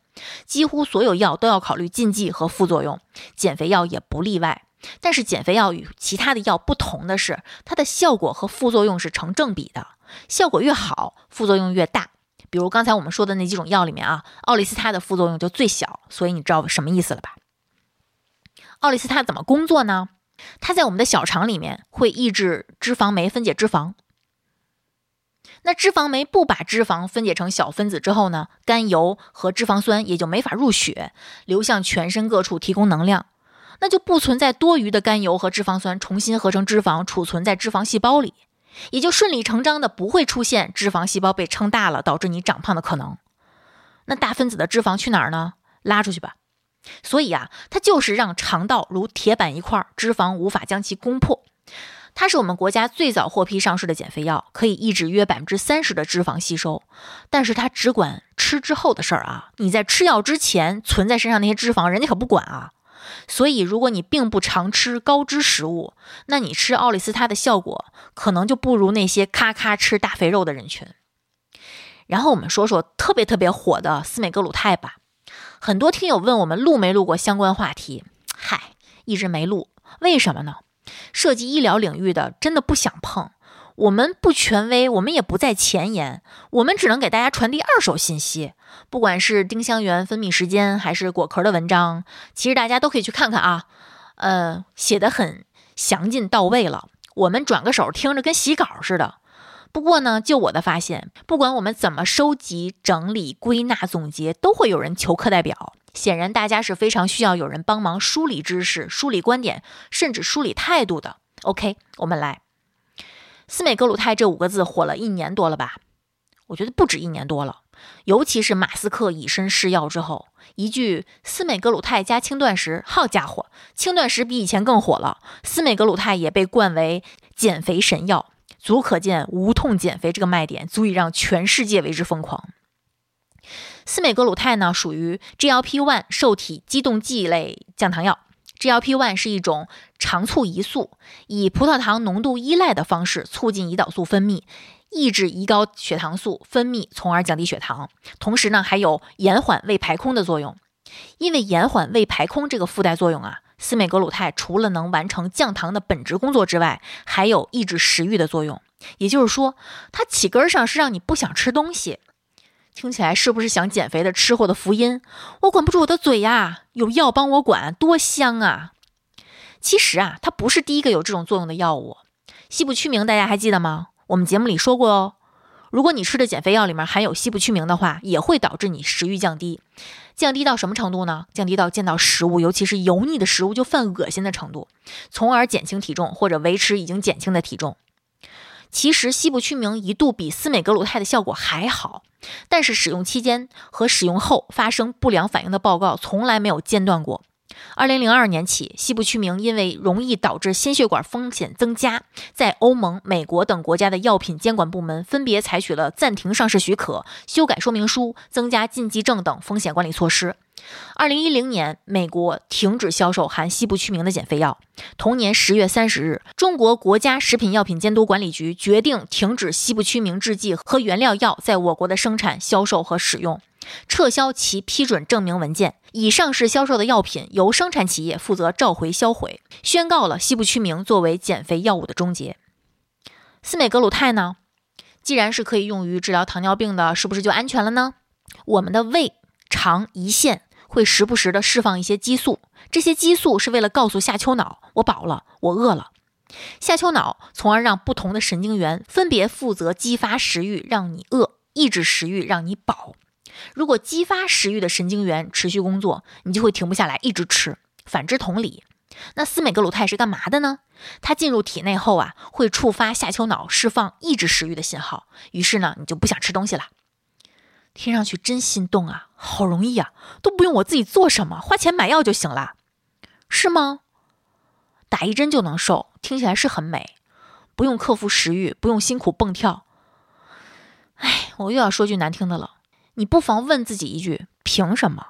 几乎所有药都要考虑禁忌和副作用，减肥药也不例外。但是减肥药与其他的药不同的是，它的效果和副作用是成正比的，效果越好，副作用越大。比如刚才我们说的那几种药里面啊，奥利司他的副作用就最小，所以你知道什么意思了吧？奥利司他怎么工作呢？它在我们的小肠里面会抑制脂肪酶分解脂肪。那脂肪酶不把脂肪分解成小分子之后呢，甘油和脂肪酸也就没法入血，流向全身各处提供能量，那就不存在多余的甘油和脂肪酸重新合成脂肪储存在脂肪细胞里。也就顺理成章的不会出现脂肪细胞被撑大了导致你长胖的可能。那大分子的脂肪去哪儿呢？拉出去吧。所以啊，它就是让肠道如铁板一块，脂肪无法将其攻破。它是我们国家最早获批上市的减肥药，可以抑制约百分之三十的脂肪吸收。但是它只管吃之后的事儿啊，你在吃药之前存在身上那些脂肪，人家可不管啊。所以，如果你并不常吃高脂食物，那你吃奥利司他的效果可能就不如那些咔咔吃大肥肉的人群。然后我们说说特别特别火的司美格鲁肽吧。很多听友问我们录没录过相关话题，嗨，一直没录，为什么呢？涉及医疗领域的，真的不想碰。我们不权威，我们也不在前沿，我们只能给大家传递二手信息。不管是丁香园分泌时间，还是果壳的文章，其实大家都可以去看看啊。呃，写的很详尽到位了，我们转个手听着跟洗稿似的。不过呢，就我的发现，不管我们怎么收集、整理、归纳、总结，都会有人求课代表。显然，大家是非常需要有人帮忙梳理知识、梳理观点，甚至梳理态度的。OK，我们来。司美格鲁肽这五个字火了一年多了吧？我觉得不止一年多了。尤其是马斯克以身试药之后，一句司美格鲁肽加轻断食，好家伙，轻断食比以前更火了。司美格鲁肽也被冠为减肥神药，足可见无痛减肥这个卖点足以让全世界为之疯狂。司美格鲁肽呢，属于 GLP-1 受体激动剂类降糖药。GLP-1 是一种肠促胰素，以葡萄糖浓度依赖的方式促进胰岛素分泌，抑制胰高血糖素分泌，从而降低血糖。同时呢，还有延缓胃排空的作用。因为延缓胃排空这个附带作用啊，司美格鲁肽除了能完成降糖的本职工作之外，还有抑制食欲的作用。也就是说，它起根上是让你不想吃东西。听起来是不是想减肥的吃货的福音？我管不住我的嘴呀，有药帮我管，多香啊！其实啊，它不是第一个有这种作用的药物。西部曲明大家还记得吗？我们节目里说过哦。如果你吃的减肥药里面含有西部曲明的话，也会导致你食欲降低。降低到什么程度呢？降低到见到食物，尤其是油腻的食物就犯恶心的程度，从而减轻体重或者维持已经减轻的体重。其实西部曲明一度比斯美格鲁肽的效果还好，但是使用期间和使用后发生不良反应的报告从来没有间断过。二零零二年起，西部曲明因为容易导致心血管风险增加，在欧盟、美国等国家的药品监管部门分别采取了暂停上市许可、修改说明书、增加禁忌症等风险管理措施。二零一零年，美国停止销售含西部曲明的减肥药。同年十月三十日，中国国家食品药品监督管理局决定停止西部曲明制剂和原料药在我国的生产、销售和使用，撤销其批准证明文件。已上市销售的药品由生产企业负责召回销毁，宣告了西部曲明作为减肥药物的终结。司美格鲁肽呢？既然是可以用于治疗糖尿病的，是不是就安全了呢？我们的胃肠胰腺。会时不时的释放一些激素，这些激素是为了告诉下丘脑我饱了，我饿了。下丘脑从而让不同的神经元分别负责激发食欲，让你饿；抑制食欲，让你饱。如果激发食欲的神经元持续工作，你就会停不下来，一直吃。反之同理，那司美格鲁肽是干嘛的呢？它进入体内后啊，会触发下丘脑释放抑制食欲的信号，于是呢，你就不想吃东西了。听上去真心动啊，好容易啊，都不用我自己做什么，花钱买药就行了，是吗？打一针就能瘦，听起来是很美，不用克服食欲，不用辛苦蹦跳。哎，我又要说句难听的了，你不妨问自己一句：凭什么？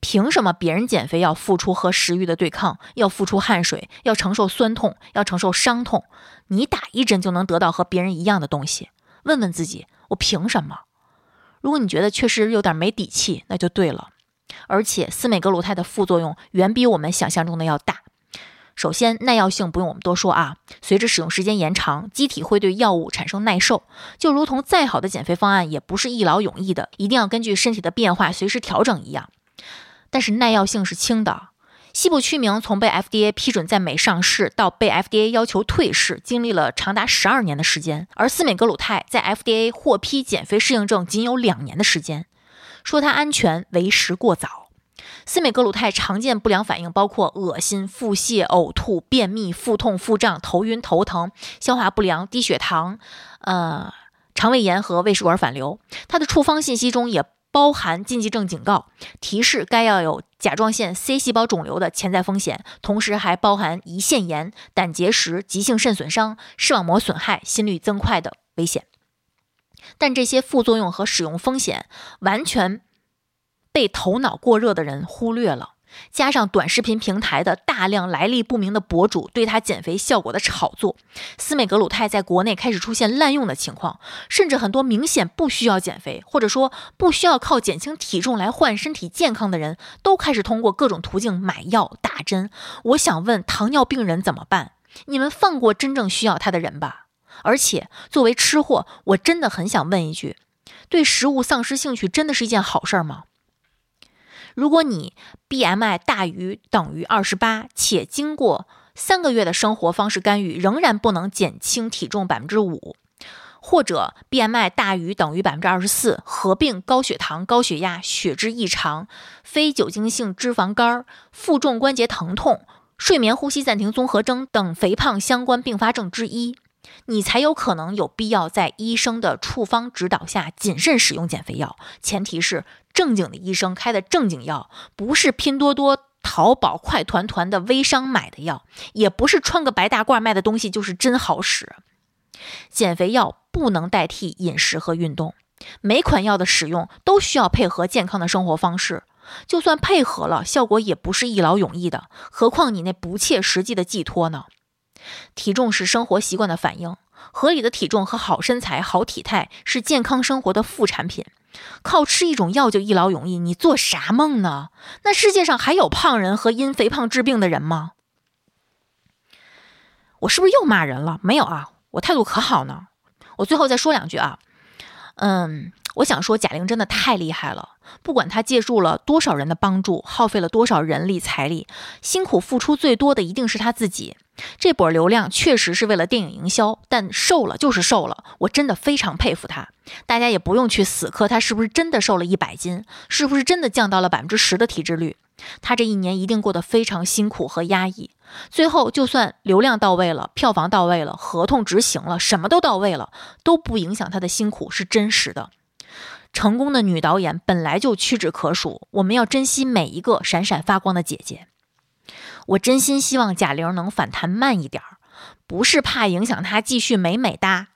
凭什么别人减肥要付出和食欲的对抗，要付出汗水，要承受酸痛，要承受伤痛？你打一针就能得到和别人一样的东西？问问自己，我凭什么？如果你觉得确实有点没底气，那就对了。而且司美格鲁肽的副作用远比我们想象中的要大。首先，耐药性不用我们多说啊，随着使用时间延长，机体会对药物产生耐受。就如同再好的减肥方案也不是一劳永逸的，一定要根据身体的变化随时调整一样。但是耐药性是轻的。西部曲明从被 FDA 批准在美上市到被 FDA 要求退市，经历了长达十二年的时间，而司美格鲁肽在 FDA 获批减肥适应症仅有两年的时间，说它安全为时过早。司美格鲁肽常见不良反应包括恶心、腹泻、呕吐、便秘、腹痛、腹胀、头晕、头疼、消化不良、低血糖，呃，肠胃炎和胃食管反流。它的处方信息中也包含禁忌症警告，提示该要有甲状腺 C 细胞肿瘤的潜在风险，同时还包含胰腺炎、胆结石、急性肾损伤、视网膜损害、心率增快的危险。但这些副作用和使用风险完全被头脑过热的人忽略了。加上短视频平台的大量来历不明的博主对他减肥效果的炒作，司美格鲁肽在国内开始出现滥用的情况，甚至很多明显不需要减肥，或者说不需要靠减轻体重来换身体健康的人，都开始通过各种途径买药打针。我想问，糖尿病人怎么办？你们放过真正需要他的人吧。而且作为吃货，我真的很想问一句：对食物丧失兴趣，真的是一件好事吗？如果你 BMI 大于等于二十八，且经过三个月的生活方式干预，仍然不能减轻体重百分之五，或者 BMI 大于等于百分之二十四，合并高血糖、高血压、血脂异常、非酒精性脂肪肝、负重关节疼痛、睡眠呼吸暂停综合征等肥胖相关并发症之一。你才有可能有必要在医生的处方指导下谨慎使用减肥药，前提是正经的医生开的正经药，不是拼多多、淘宝、快团团的微商买的药，也不是穿个白大褂卖的东西就是真好使。减肥药不能代替饮食和运动，每款药的使用都需要配合健康的生活方式，就算配合了，效果也不是一劳永逸的，何况你那不切实际的寄托呢？体重是生活习惯的反应，合理的体重和好身材、好体态是健康生活的副产品。靠吃一种药就一劳永逸，你做啥梦呢？那世界上还有胖人和因肥胖治病的人吗？我是不是又骂人了？没有啊，我态度可好呢。我最后再说两句啊，嗯。我想说，贾玲真的太厉害了。不管她借助了多少人的帮助，耗费了多少人力财力，辛苦付出最多的一定是她自己。这波流量确实是为了电影营销，但瘦了就是瘦了。我真的非常佩服她。大家也不用去死磕她是不是真的瘦了一百斤，是不是真的降到了百分之十的体脂率。她这一年一定过得非常辛苦和压抑。最后，就算流量到位了，票房到位了，合同执行了，什么都到位了，都不影响她的辛苦是真实的。成功的女导演本来就屈指可数，我们要珍惜每一个闪闪发光的姐姐。我真心希望贾玲能反弹慢一点儿，不是怕影响她继续美美哒，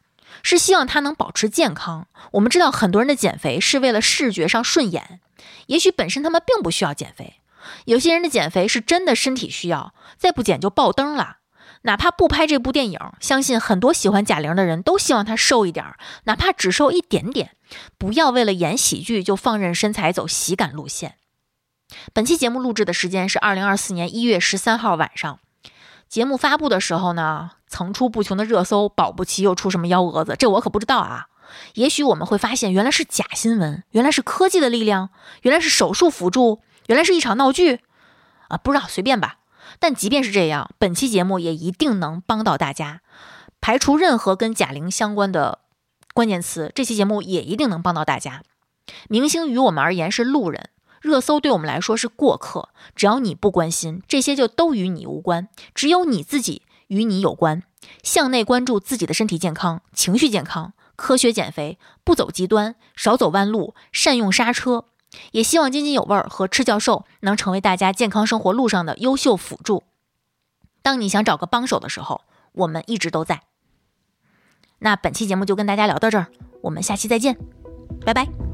是希望她能保持健康。我们知道很多人的减肥是为了视觉上顺眼，也许本身他们并不需要减肥。有些人的减肥是真的身体需要，再不减就爆灯了。哪怕不拍这部电影，相信很多喜欢贾玲的人都希望她瘦一点儿，哪怕只瘦一点点。不要为了演喜剧就放任身材走喜感路线。本期节目录制的时间是二零二四年一月十三号晚上。节目发布的时候呢，层出不穷的热搜，保不齐又出什么幺蛾子，这我可不知道啊。也许我们会发现，原来是假新闻，原来是科技的力量，原来是手术辅助，原来是一场闹剧啊！不知道，随便吧。但即便是这样，本期节目也一定能帮到大家，排除任何跟贾玲相关的关键词，这期节目也一定能帮到大家。明星于我们而言是路人，热搜对我们来说是过客。只要你不关心，这些就都与你无关，只有你自己与你有关。向内关注自己的身体健康、情绪健康，科学减肥，不走极端，少走弯路，善用刹车。也希望津津有味儿和赤教授能成为大家健康生活路上的优秀辅助。当你想找个帮手的时候，我们一直都在。那本期节目就跟大家聊到这儿，我们下期再见，拜拜。